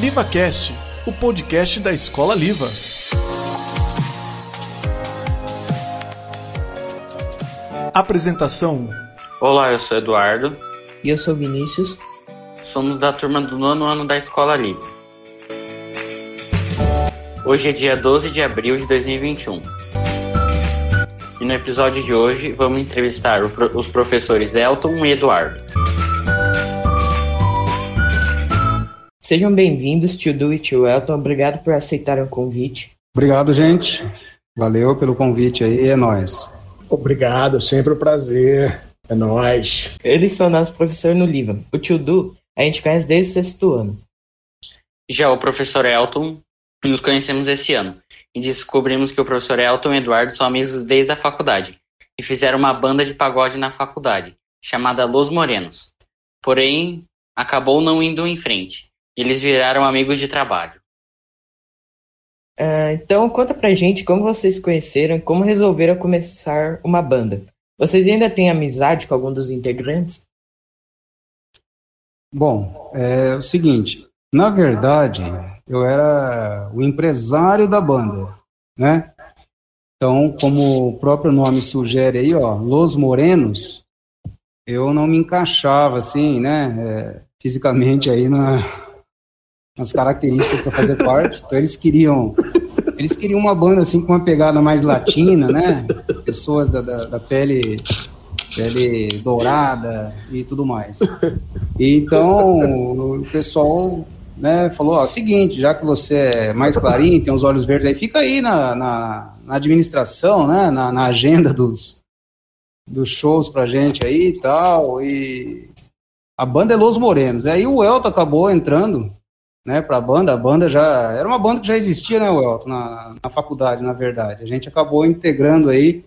LivaCast, o podcast da Escola Liva. Apresentação: Olá, eu sou Eduardo. E eu sou Vinícius. Somos da turma do nono ano da Escola Livre. Hoje é dia 12 de abril de 2021. E no episódio de hoje vamos entrevistar os professores Elton e Eduardo. Sejam bem-vindos, tio Du e tio Elton. Obrigado por aceitarem o convite. Obrigado, gente. Valeu pelo convite aí, é nóis. Obrigado, sempre um prazer. É nóis. Eles são nossos professores no Liva. O tio Du, a gente conhece desde o sexto ano. Já o professor Elton, nos conhecemos esse ano. E descobrimos que o professor Elton e Eduardo são amigos desde a faculdade. E fizeram uma banda de pagode na faculdade, chamada Los Morenos. Porém, acabou não indo em frente. Eles viraram amigos de trabalho. Uh, então, conta pra gente como vocês conheceram e como resolveram começar uma banda. Vocês ainda têm amizade com algum dos integrantes? Bom, é o seguinte, na verdade, eu era o empresário da banda, né? Então, como o próprio nome sugere aí, ó, Los Morenos, eu não me encaixava assim, né, é, fisicamente aí na, as características para fazer parte. Então eles queriam eles queriam uma banda assim com uma pegada mais latina, né? Pessoas da, da, da pele pele dourada e tudo mais. Então o pessoal né, falou: ó, seguinte, já que você é mais clarinho, tem os olhos verdes aí, fica aí na, na, na administração, né, na, na, agenda dos, dos shows pra gente aí e tal. E a banda é Los Morenos. Aí o Elton acabou entrando né, para a banda. A banda já era uma banda que já existia, né, Welton, na, na faculdade, na verdade. A gente acabou integrando aí,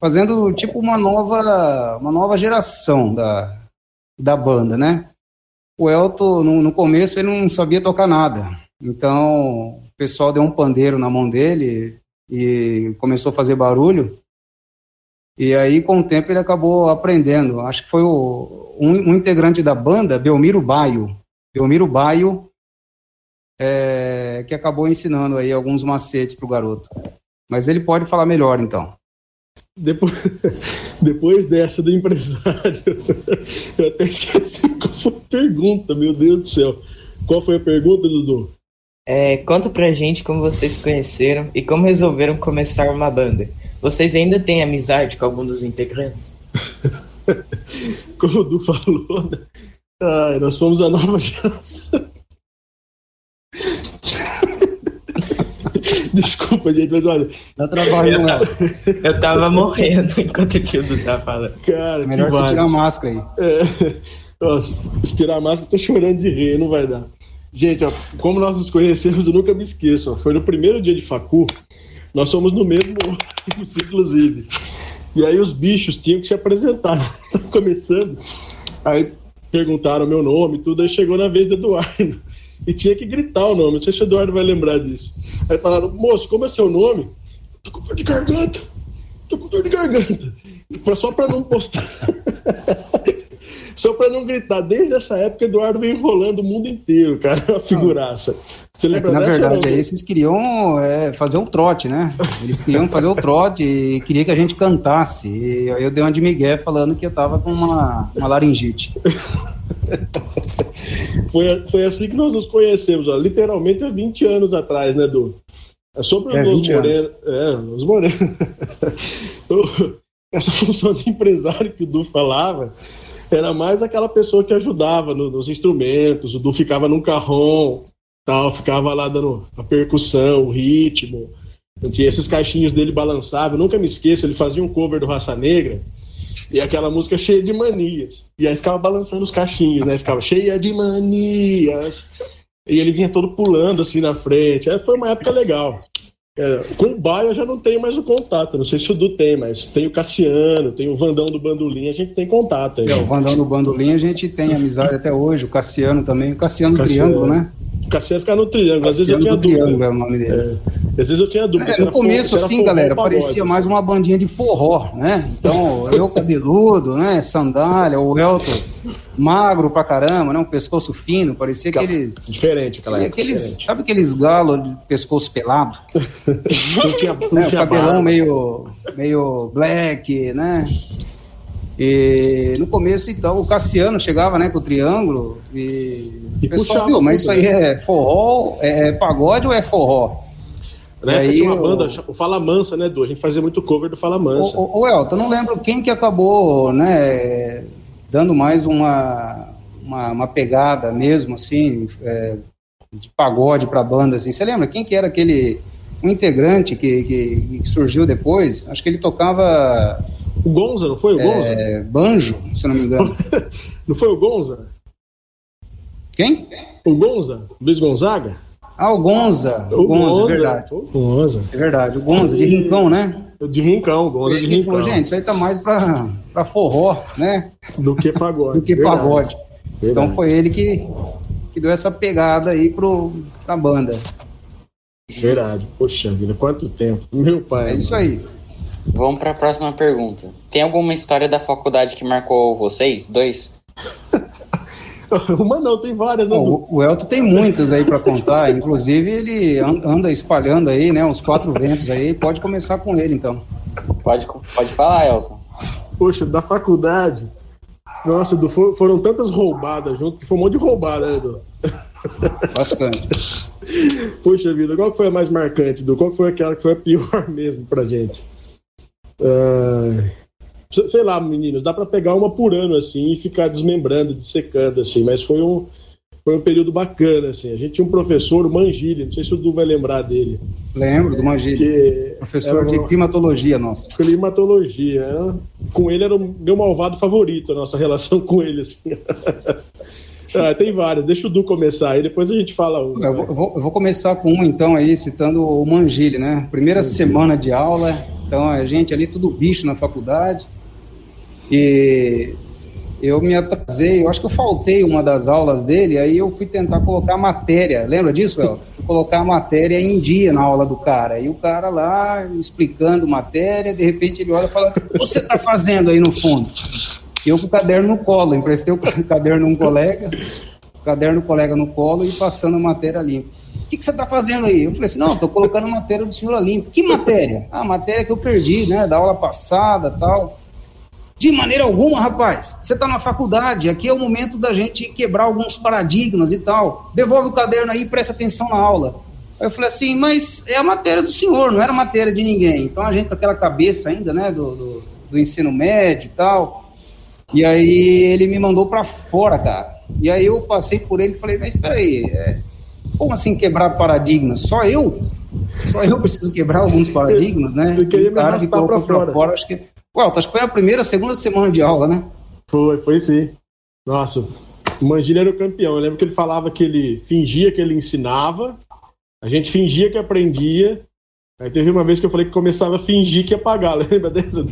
fazendo tipo uma nova, uma nova geração da, da banda, né? O Elton, no, no começo, ele não sabia tocar nada. Então, o pessoal deu um pandeiro na mão dele e começou a fazer barulho. E aí, com o tempo, ele acabou aprendendo. Acho que foi o, um, um integrante da banda, Belmiro Baio. Belmiro Baio é, que acabou ensinando aí alguns macetes para o garoto. Mas ele pode falar melhor, então. Depois, depois dessa do empresário, eu até esqueci qual foi a pergunta, meu Deus do céu. Qual foi a pergunta, Dudu? É, conta pra gente como vocês se conheceram e como resolveram começar uma banda. Vocês ainda têm amizade com algum dos integrantes? como o Du falou, né? Ai, nós fomos a nova geração. Desculpa, gente, mas olha. Dá trabalho, eu, tava, eu tava morrendo enquanto o tio do tava falando. Cara, melhor você tirar a máscara aí. É. Nossa, se tirar a máscara, eu tô chorando de rir, não vai dar. Gente, ó, como nós nos conhecemos, eu nunca me esqueço. Ó, foi no primeiro dia de facu, nós somos no mesmo ônibus, inclusive. E aí os bichos tinham que se apresentar. começando. Aí perguntaram meu nome e tudo, aí chegou na vez do Eduardo e tinha que gritar o nome. Não sei se o Eduardo vai lembrar disso. Aí falaram, moço, como é seu nome? Tô com dor de garganta. Tô com dor de garganta. Só para não postar. Só para não gritar. Desde essa época, Eduardo vem enrolando o mundo inteiro, cara. Uma figuraça. Você lembra é na verdade, aí vocês queriam é, fazer o trote, né? Eles queriam fazer o trote e queria que a gente cantasse. E aí eu dei uma de Miguel falando que eu tava com uma, uma laringite. foi, foi assim que nós nos conhecemos, ó, literalmente há 20 anos atrás, né, Du? É sobre é, os Moreira. É, os Moreira. Essa função de empresário que o Du falava era mais aquela pessoa que ajudava no, nos instrumentos. O Du ficava num carrão, tal, ficava lá dando a percussão, o ritmo. Tinha esses caixinhos dele balançavam. nunca me esqueço, ele fazia um cover do Raça Negra. E aquela música cheia de manias. E aí ficava balançando os cachinhos, né? Ficava cheia de manias. E ele vinha todo pulando assim na frente. Aí foi uma época legal. É, com o Baio eu já não tenho mais o contato. Não sei se o Du tem, mas tem o Cassiano, tem o Vandão do Bandolim, a gente tem contato aí. É, o Vandão do Bandolim a gente tem amizade até hoje. O Cassiano também. O Cassiano, Cassiano Triângulo, né? O Cassiano fica no Triângulo. Às vezes eu tinha dúvida. Triângulo é o nome dele. É. Às vezes eu tinha dúvida. É, no começo, forró, assim, galera, parecia mais uma bandinha de forró, né? Então, eu cabeludo, né? Sandália, o Elton magro pra caramba, né? Um pescoço fino, parecia aqueles. Diferente aquela época. Aqueles, diferente. sabe aqueles galos de pescoço pelado? não tinha, não é, tinha o cabelão barba. meio, meio black, né? E no começo, então, o Cassiano chegava, né, com o triângulo e, E o pessoal viu, mas isso aí é forró, é, é pagode ou é forró? Na época aí tinha uma banda, o Fala Mansa, né, Du? A gente fazia muito cover do Fala Mansa. Ô, ô, ô, Elton, não lembro quem que acabou, né, dando mais uma, uma, uma pegada mesmo, assim, é, de pagode pra banda, assim. Você lembra quem que era aquele, um integrante que, que, que surgiu depois? Acho que ele tocava O Gonza, não foi o Gonza? é, banjo, se eu não me engano. Não foi o Gonza? Quem? O Gonza? Luiz Gonzaga? Ah, o Gonza. O, Gonza, é verdade. O Gonza. É verdade, o Gonza, de Rincão, né? De Rincão, o Gonza de Rincão. falou, gente, isso aí tá mais pra, pra forró, né? Do que pagode. Do que Verdade, pagode. Então verdade. foi ele que, que deu essa pegada aí pro, pra banda. Verdade. Poxa vida, quanto tempo. Meu pai. É isso aí. Vamos para a próxima pergunta. Tem alguma história da faculdade que marcou vocês? Dois? Uma não, tem várias, né? O, o Elton tem muitas aí pra contar. Inclusive, ele an- anda espalhando aí, né? Uns quatro ventos aí. Pode começar com ele, então. Pode, pode falar, Elton. Poxa, da faculdade. Nossa, Du, for- foram tantas roubadas junto que foi um monte de roubada, né, Du? Bastante. Poxa vida, qual que foi a mais marcante, Du? Qual que foi aquela que foi a pior mesmo pra gente? Ah, sei- lá, meninos, dá pra pegar uma por ano, assim, e ficar desmembrando, dissecando, assim, mas foi um, foi um período bacana, assim. A gente tinha um professor, o Mangili, não sei se o Du vai lembrar dele, Lembro do Mangili. Professor de uma- climatologia nosso. climatologia. né? Com ele era o meu malvado favorito, a nossa relação com ele, assim. Ah, tem várias, deixa o Du começar aí, depois a gente fala uma. Eu vou, eu vou- começar com um, então, aí, citando o Mangili, né? Primeira semana de aula, então a gente ali, tudo bicho na faculdade. E eu me atrasei, eu acho que eu faltei uma das aulas dele, aí eu fui tentar colocar a matéria. Lembra disso, El? Colocar a matéria em dia na aula do cara. E o cara lá explicando matéria, de repente ele olha e fala: O que você está fazendo aí no fundo? E eu com o caderno no colo, emprestei o caderno a um colega caderno do colega no colo e passando a matéria limpa. Que, que você está fazendo aí? Eu falei assim, não, estou colocando matéria do senhor limpa. Que matéria? Ah, matéria que eu perdi, né, da aula passada tal. De maneira alguma, rapaz, você está na faculdade, aqui é o momento da gente quebrar alguns paradigmas e tal. Devolve o caderno aí e presta atenção na aula. Aí eu falei assim, mas é a matéria do senhor, não era matéria de ninguém. Então a gente com aquela cabeça ainda, né, do, do, do ensino médio e tal. E aí ele me mandou para fora, cara. E aí eu passei por ele e falei, mas peraí, é, como assim quebrar paradigmas? Só eu? Só eu preciso quebrar alguns paradigmas, né? Ele queria o me cara arrastar colocou pra pra fora. acho que. Ué, acho que foi a primeira, segunda semana de aula, né? Foi, foi sim. Nossa, o Mangini era o campeão. Eu lembro que ele falava que ele fingia que ele ensinava, a gente fingia que aprendia. Aí teve uma vez que eu falei que começava a fingir que ia pagar, lembra dessa?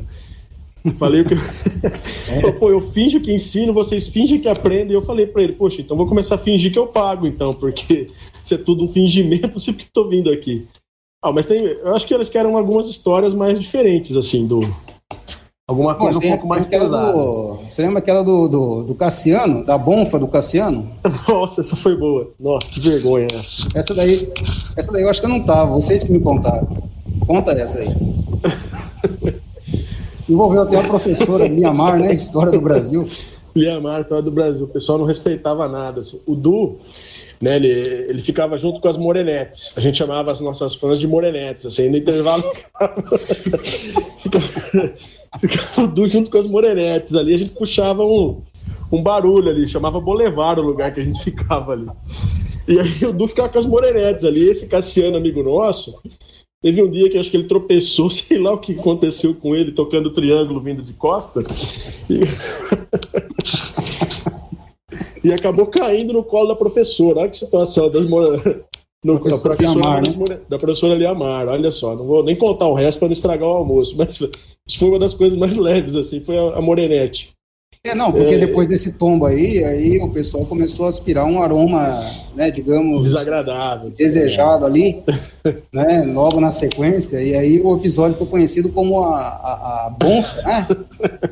Falei que. Falou, Pô, eu finjo que ensino, vocês fingem que aprendem. E eu falei pra ele, poxa, então vou começar a fingir que eu pago, então, porque é tudo um fingimento, não sei porque tô vindo aqui. Ah, mas tem. Eu acho que eles querem algumas histórias mais diferentes, assim, do. Alguma Bom, coisa um tem- pouco mais pesada. do- Você lembra aquela do, do, do Cassiano, da bonfa do Cassiano? Nossa, essa foi boa. Nossa, que vergonha essa. Essa daí, essa daí eu acho que eu não tava, vocês que me contaram. Conta essa aí. Envolveu até a professora Miamar, né? História do Brasil. Liamar, história do Brasil. O pessoal não respeitava nada. assim. O Du, né, ele, ele ficava junto com as morenetes. A gente chamava as nossas fãs de morenetes. Assim, no intervalo ficava, ficava o Du junto com as morenetes ali. A gente puxava um, um barulho ali, chamava Bolevar o lugar que a gente ficava ali. E aí o Du ficava com as morenetes ali. Esse Cassiano, amigo nosso, Teve um dia que acho que ele tropeçou, sei lá o que aconteceu com ele, tocando triângulo vindo de costa. E, e acabou caindo no colo da professora. Olha que situação das mora... no, Professora da, professora, Liamar, né? da professora Liamar. Olha só, não vou nem contar o resto para não estragar o almoço, mas isso foi uma das coisas mais leves, assim, foi a, a Morenete. É, não, porque é, depois desse tombo aí, aí o pessoal começou a aspirar um aroma, né, digamos... Desagradável. Desejado ali, né, logo na sequência, e aí o episódio ficou conhecido como a, a, a bonfa, né,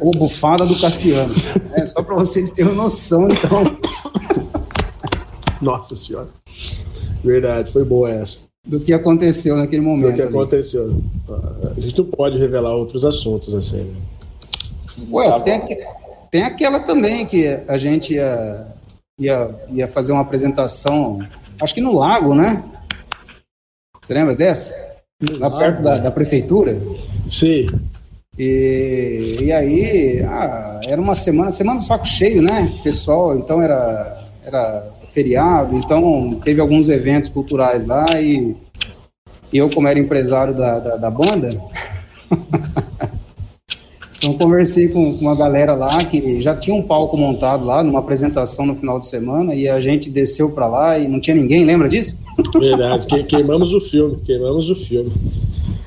ou bufada do Cassiano. Né, só para vocês terem noção, então... Nossa Senhora. Verdade, foi boa essa. Do que aconteceu naquele momento. Do que ali. aconteceu. A gente não pode revelar outros assuntos assim. Né? Ué, tá tem, tem aquela também que a gente ia, ia, ia fazer uma apresentação, acho que no lago, né? Você lembra dessa? No Lá lago, perto da, da, prefeitura? Sim. E, e aí, ah, era uma semana, semana do saco cheio, né? Pessoal, então era, era feriado, então teve alguns eventos culturais lá e, e eu, como era empresário da, da, da banda, então conversei com, com uma galera lá que já tinha um palco montado lá, numa apresentação no final de semana, e a gente desceu para lá e não tinha ninguém, lembra disso? Verdade, que, queimamos o filme, queimamos o filme.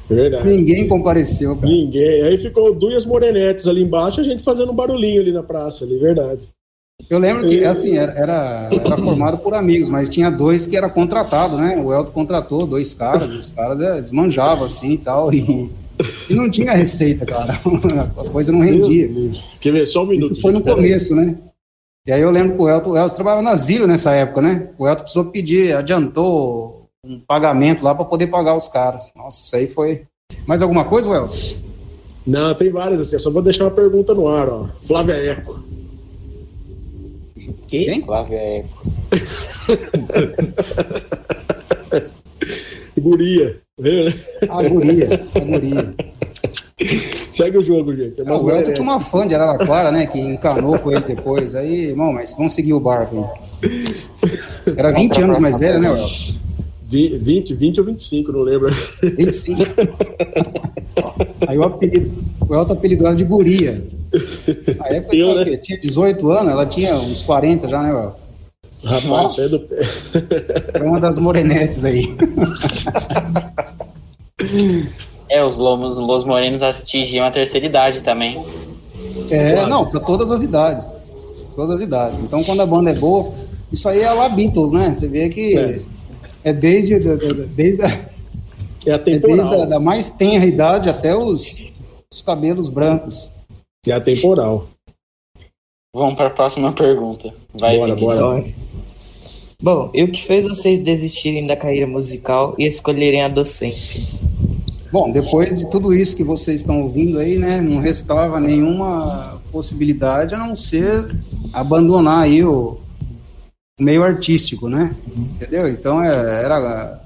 Verdade. Ninguém compareceu, cara. Ninguém. Aí ficou duas morenetes ali embaixo, a gente fazendo um barulhinho ali na praça, ali, verdade. Eu lembro que, assim, era, era, era, formado por amigos, mas tinha dois que era contratado, né? O Elton contratou dois caras, os caras é, desmanjavam assim e tal, e, e não tinha receita, cara. A coisa não rendia. Quer ver, só um minuto. Isso foi no começo, né? E aí eu lembro que o Elton, o Elton trabalhava na Zilo nessa época, né? O Elton precisou pedir, adiantou um pagamento lá para poder pagar os caras. Nossa, isso aí foi. Mais alguma coisa, Elton? Não, tem várias assim. Eu só vou deixar uma pergunta no ar, ó. Flávia Eco. Que? Quem? Flávia Eco. guria. Viu? A guria. A guria. Segue o jogo, gente. É ah, o Elton tinha uma fã de Araraquara, né? Que encanou com ele depois. Aí, irmão, mas vamos seguir o barco. Era 20 anos mais velho, né, Elton? 20, 20 ou 25, não lembro. 25. Aí o apelido, o Elton apelidou ela de guria. A época eu, né? tinha 18 anos, ela tinha uns 40 já, né, Elton? Rapaz, é do pé. É uma das morenetes aí. É, os lomos, Los Morenos atingiam a terceira idade também. É, não, para todas as idades. Todas as idades. Então, quando a banda é boa, isso aí é lá Beatles, né? Você vê que é, é desde, desde, a, é, é desde a da mais tenra idade até os, os cabelos brancos. É atemporal. Vamos para a próxima pergunta. Vai, bora, bora. Bom, e o que fez vocês desistirem da carreira musical e escolherem a docência? Bom, depois de tudo isso que vocês estão ouvindo aí, né, não restava nenhuma possibilidade a não ser abandonar aí o, o meio artístico, né? Entendeu? Então é, era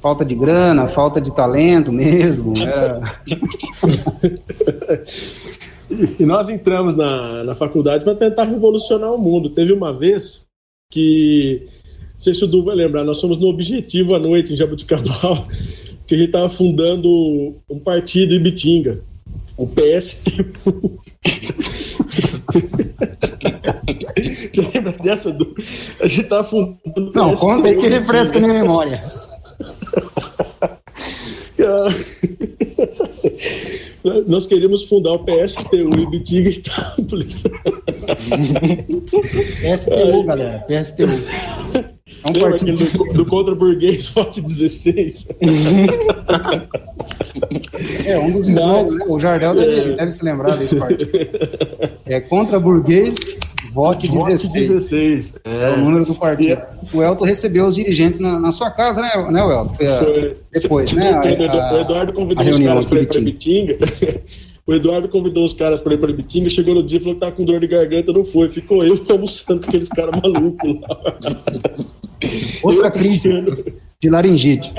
falta de grana, falta de talento mesmo. Era... e nós entramos na, na faculdade para tentar revolucionar o mundo. Teve uma vez que, não sei se o Du vai lembrar, nós fomos no Objetivo à noite em Jabuticabal, que a gente estava fundando um partido em Bitinga, o PSTU. Você lembra dessa? Du? A gente estava fundando. Não, conta aí que refresca minha memória. Nós queríamos fundar o PSTU em Bitinga e Itápolis. PSTU, galera. PSTU. É um Lembra partido do, do contra-burguês Forte 16? é, um dos slogans, né? O Jardel deve, é. deve, se lembrar desse partido. É contra-burguês Vote 16. Vote 16. É. é. o número do partido. É. O Elton recebeu os dirigentes na, na sua casa, né, né Elton? Foi, a, Foi. Depois, né? A, a, o Eduardo convidou os caras para ir para Bitinga. O Eduardo convidou os caras para ir para Bitinga, chegou no dia e falou que tá com dor de garganta, não foi. Ficou eu almoçando com aqueles caras malucos lá. Outra crise de laringite.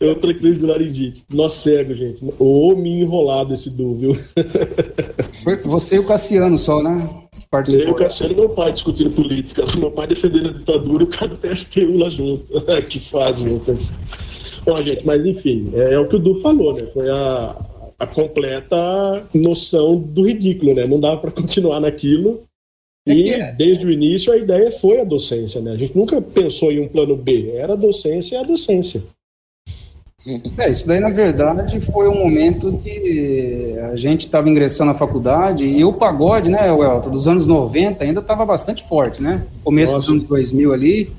Outra crise de laringite. Nós cego, gente. Ô, me enrolado esse Du, viu? Foi você e o Cassiano só, né? Participou. Eu o Cassiano e meu pai discutindo política. Meu pai defendendo a ditadura e o cara do PSTU lá junto. que faz, gente. Bom, gente, mas enfim, é, é o que o Du falou, né? Foi a, a completa noção do ridículo, né? Não dava para continuar naquilo. É e é. desde o início a ideia foi a docência, né? A gente nunca pensou em um plano B, era a docência e a docência. É, isso daí, na verdade, foi um momento que a gente estava ingressando na faculdade e o pagode, né, Welton, dos anos 90 ainda estava bastante forte, né? Começo Nossa. dos anos 2000 ali.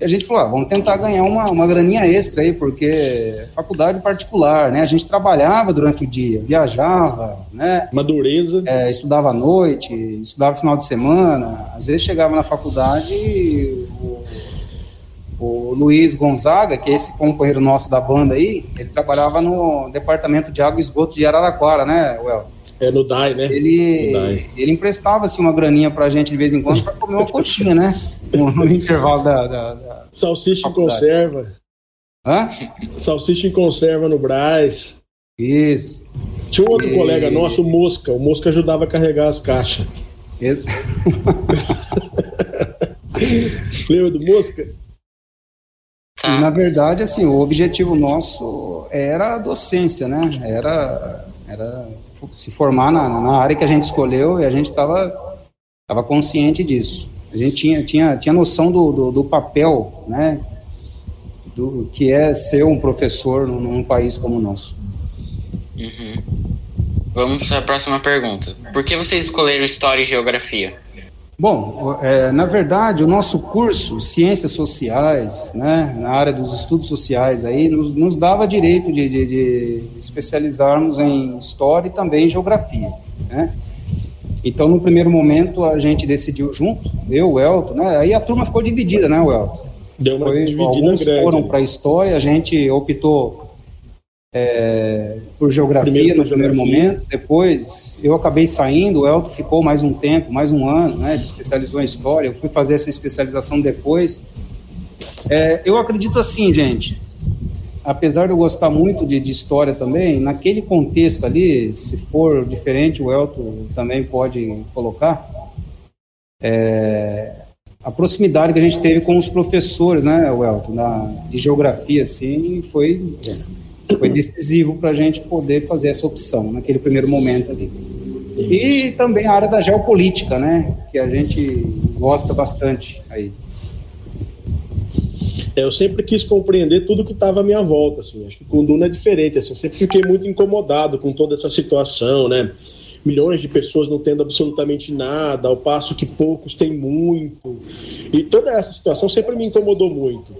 E a gente falou, ah, vamos tentar ganhar uma, uma graninha extra aí, porque faculdade particular, né? A gente trabalhava durante o dia, viajava, né? Madureza. É, estudava à noite, estudava final de semana. Às vezes chegava na faculdade e o Luiz Gonzaga, que é esse companheiro nosso da banda aí, ele trabalhava no departamento de água e esgoto de Araraquara, né, Well? É no DAI, né? Ele, DAI. ele emprestava assim, uma graninha pra gente de vez em quando para comer uma coxinha, né? No, no intervalo da, da, da Salsicha em conserva. Hã? Salsicha em conserva no Braz. Isso. Tinha um outro e... colega nosso, o Mosca. O Mosca ajudava a carregar as caixas. Lembra do Mosca? E, na verdade, assim, o objetivo nosso era a docência, né? Era, era se formar na, na área que a gente escolheu e a gente estava tava consciente disso. A gente tinha, tinha, tinha noção do, do, do, papel, né? Do que é ser um professor num, num país como o nosso. Uhum. Vamos para a próxima pergunta. Por que vocês escolheram História e Geografia? Bom, é, na verdade, o nosso curso, Ciências Sociais, né, na área dos estudos sociais, aí, nos, nos dava direito de, de, de, especializarmos em História e também em Geografia. Né? Então, no primeiro momento, a gente decidiu junto, eu, o Elton, né, aí a turma ficou dividida, né, o Elton? Deu uma Foi, dividida alguns grande. foram para História, a gente optou é, por geografia primeiro, no primeiro geografia. momento, depois eu acabei saindo, o Elton ficou mais um tempo, mais um ano, né, se especializou em história, eu fui fazer essa especialização depois. É, eu acredito assim, gente, apesar de eu gostar muito de, de, história também, naquele contexto ali, se for diferente, o Elton também pode colocar, é, a proximidade que a gente teve com os professores, né, Elton, na, de geografia, assim, foi foi decisivo para a gente poder fazer essa opção naquele primeiro momento ali. E também a área da geopolítica, né, que a gente gosta bastante aí. É, eu sempre quis compreender tudo que estava à minha volta, assim. Acho que com o Duna é diferente, assim. Eu sempre fiquei muito incomodado com toda essa situação, né? Milhões de pessoas não tendo absolutamente nada, ao passo que poucos têm muito. E toda essa situação sempre me incomodou muito.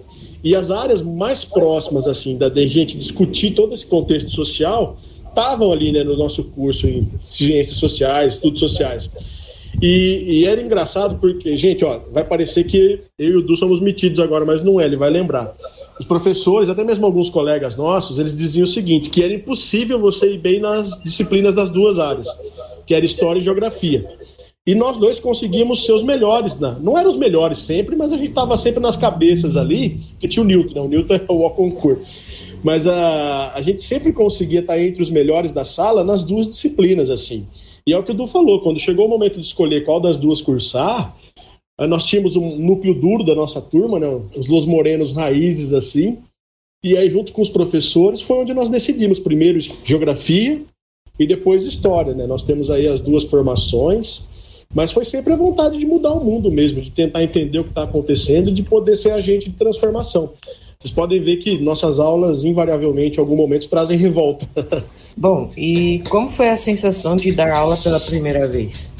E as áreas mais próximas, assim, da de gente discutir todo esse contexto social, estavam ali, né, no nosso curso em ciências sociais, estudos sociais. E, e, era engraçado porque, gente, ó, vai parecer que eu e o Du somos metidos agora, mas não é, ele vai lembrar. Os professores, até mesmo alguns colegas nossos, eles diziam o seguinte, que era impossível você ir bem nas disciplinas das duas áreas, que era História e Geografia. E nós dois conseguimos ser os melhores. Né? Não eram os melhores sempre, mas a gente estava sempre nas cabeças ali, que tinha o Newton, né? o Newton é o concurso. Mas a, a gente sempre conseguia estar entre os melhores da sala nas duas disciplinas, assim. E é o que o Du falou, quando chegou o momento de escolher qual das duas cursar, nós tínhamos um núcleo duro da nossa turma, né? os Los Morenos raízes, assim, e aí junto com os professores foi onde nós decidimos, primeiro geografia e depois história, né? Nós temos aí as duas formações, mas foi sempre a vontade de mudar o mundo mesmo, de tentar entender o que está acontecendo e de poder ser agente de transformação. Vocês podem ver que nossas aulas, invariavelmente, em algum momento, trazem revolta. Bom, e como foi a sensação de dar aula pela primeira vez?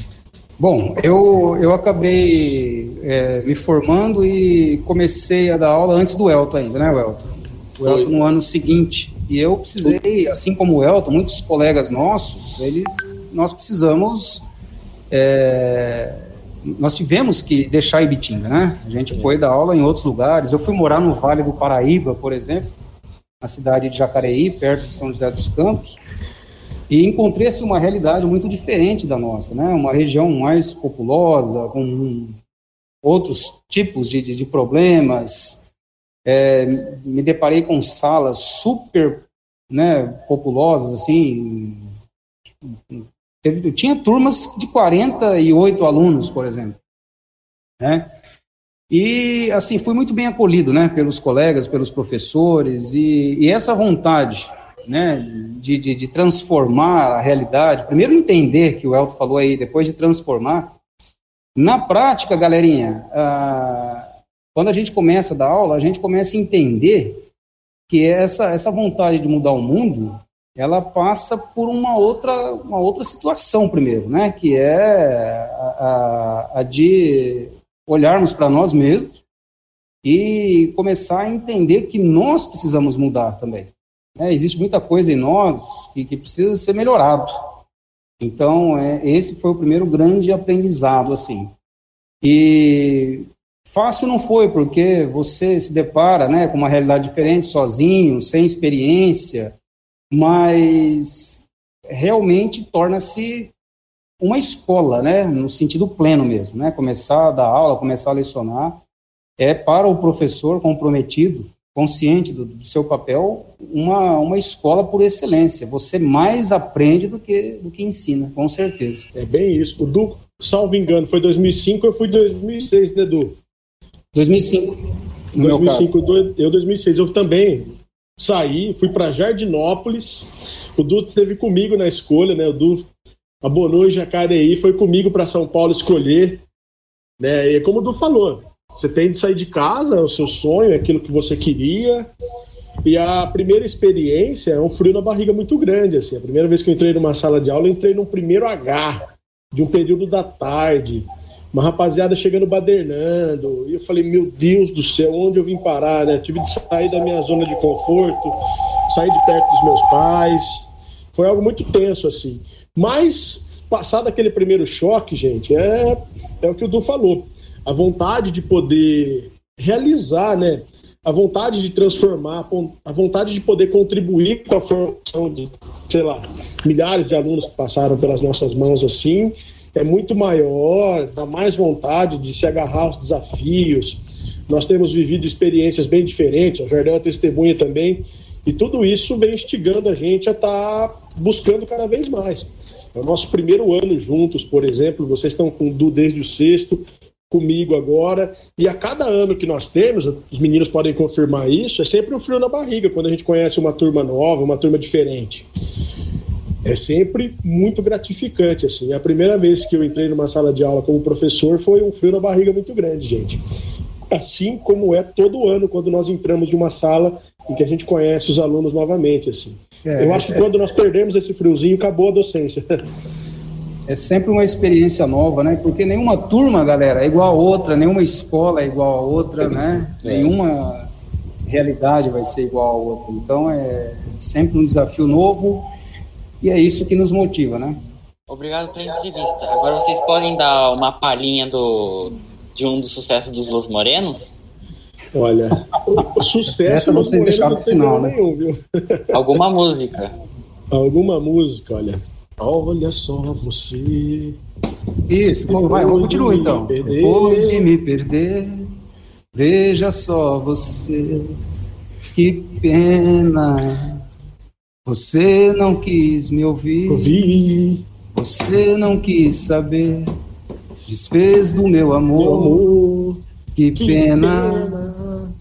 Bom, eu, eu acabei é, me formando e comecei a dar aula antes do Elton ainda, né, Elton? O Elton no ano seguinte. E eu precisei, assim como o Elton, muitos colegas nossos, eles, nós precisamos é, nós tivemos que deixar Ibitinga, né? A gente foi dar aula em outros lugares. Eu fui morar no Vale do Paraíba, por exemplo, na cidade de Jacareí, perto de São José dos Campos, e encontrei-se uma realidade muito diferente da nossa, né? Uma região mais populosa, com outros tipos de, de, de problemas. É, me deparei com salas super né, populosas, assim, Teve, tinha turmas de 48 alunos, por exemplo. Né? E, assim, fui muito bem acolhido, né, pelos colegas, pelos professores, e, e essa vontade, né, de, de, de, transformar a realidade, primeiro entender, que o Elton falou aí, depois de transformar, na prática, galerinha, ah, quando a gente começa a dar aula, a gente começa a entender que essa, essa vontade de mudar o mundo, ela passa por uma outra, uma outra situação primeiro, né? Que é a, a, a de olharmos para nós mesmos e começar a entender que nós precisamos mudar também. É, existe muita coisa em nós que, que precisa ser melhorado. Então, é, esse foi o primeiro grande aprendizado, assim. E fácil não foi, porque você se depara né, com uma realidade diferente, sozinho, sem experiência, mas realmente torna-se uma escola, né, no sentido pleno mesmo, né, começar a dar aula, começar a lecionar, é para o professor comprometido, consciente do, do, seu papel, uma, uma escola por excelência. Você mais aprende do que, do que ensina, com certeza. É bem isso. O Du, salvo engano, foi 2005, eu fui 2006, né, Edu? 2005. 2005, eu 2006. Eu também saí, fui para Jardinópolis. O Du esteve comigo na escolha, né? O Du abonou em Jacareí, foi comigo para São Paulo escolher. Né? E como o Du falou, você tem de sair de casa, é o seu sonho, é aquilo que você queria. E a primeira experiência é um frio na barriga muito grande. Assim. A primeira vez que eu entrei numa sala de aula, eu entrei no primeiro H, de um período da tarde uma rapaziada chegando badernando, e eu falei, meu Deus do céu, onde eu vim parar, né? Tive de sair da minha zona de conforto, sair de perto dos meus pais, foi algo muito tenso, assim. Mas, passado aquele primeiro choque, gente, é, é o que o Du falou, a vontade de poder realizar, né? A vontade de transformar, a vontade de poder contribuir com a formação de, sei lá, milhares de alunos que passaram pelas nossas mãos assim, é muito maior, dá mais vontade de se agarrar aos desafios. Nós temos vivido experiências bem diferentes, o Jardel é testemunha também, e tudo isso vem instigando a gente a estar tá buscando cada vez mais. É o nosso primeiro ano juntos, por exemplo, vocês estão com o Du desde o sexto, comigo agora, e a cada ano que nós temos, os meninos podem confirmar isso, é sempre um frio na barriga quando a gente conhece uma turma nova, uma turma diferente é sempre muito gratificante, assim. A primeira vez que eu entrei numa sala de aula como professor foi um frio na barriga muito grande, gente. Assim como é todo ano quando nós entramos de uma sala em que a gente conhece os alunos novamente, assim. É, eu acho que quando nós perdemos esse friozinho, acabou a docência. É sempre uma experiência nova, né? Porque nenhuma turma, galera, é igual a outra, nenhuma escola é igual a outra, né? É. Nenhuma realidade vai ser igual a outra. Então é sempre um desafio novo e é isso que nos motiva, né? Obrigado pela entrevista. Agora vocês podem dar uma palhinha do, de um dos sucessos dos Los Morenos? Olha, o sucesso Essa vocês deixaram pro final, né? Nenhum, viu? Alguma música. Alguma música, olha. Olha só você. Isso, bom, vai, vamos continuar então. Depois de me perder, veja só você. Que pena você não quis me ouvir. Ouvi. Você não quis saber. Desfez do meu amor. Amor. Que, que pena. pena.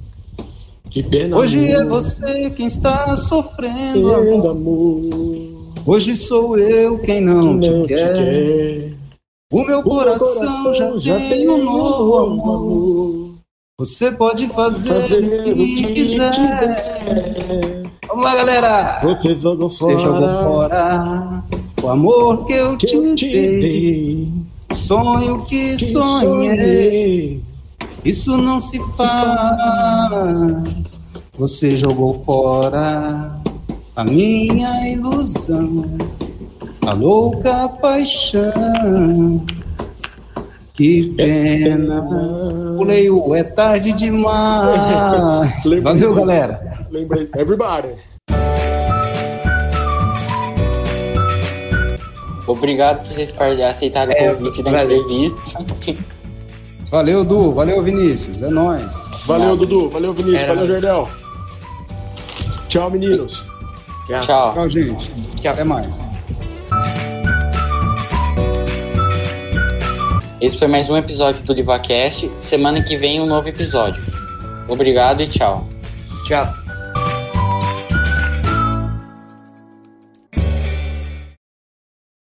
Que pena. Hoje amor. é você quem está sofrendo. Amor. amor. Hoje sou eu quem não, te, não quer. te, quer. O meu, o coração, coração, já, já tem um novo amor. Você pode fazer, fazer o que, quiser. Vamos lá, galera! Você jogou fora. Você jogou fora o amor que eu, que te, eu te dei. dei. Sonho que, que sonhei. sonhei. Isso não se faz. Você jogou fora a minha ilusão, a louca paixão. Que pena. Pulei o é tarde demais. Valeu, galera. Lembrei. Everybody. Obrigado por vocês aceitarem é, o convite da valeu. entrevista. Valeu, Du. Valeu, Vinícius. É nóis. Valeu, Dudu. Valeu, Vinícius. É valeu, Jardel. Tchau, meninos. Tchau. Tchau, Tchau gente. Tchau. Até mais. Esse foi mais um episódio do LivaCast. Semana que vem um novo episódio. Obrigado e tchau. Tchau.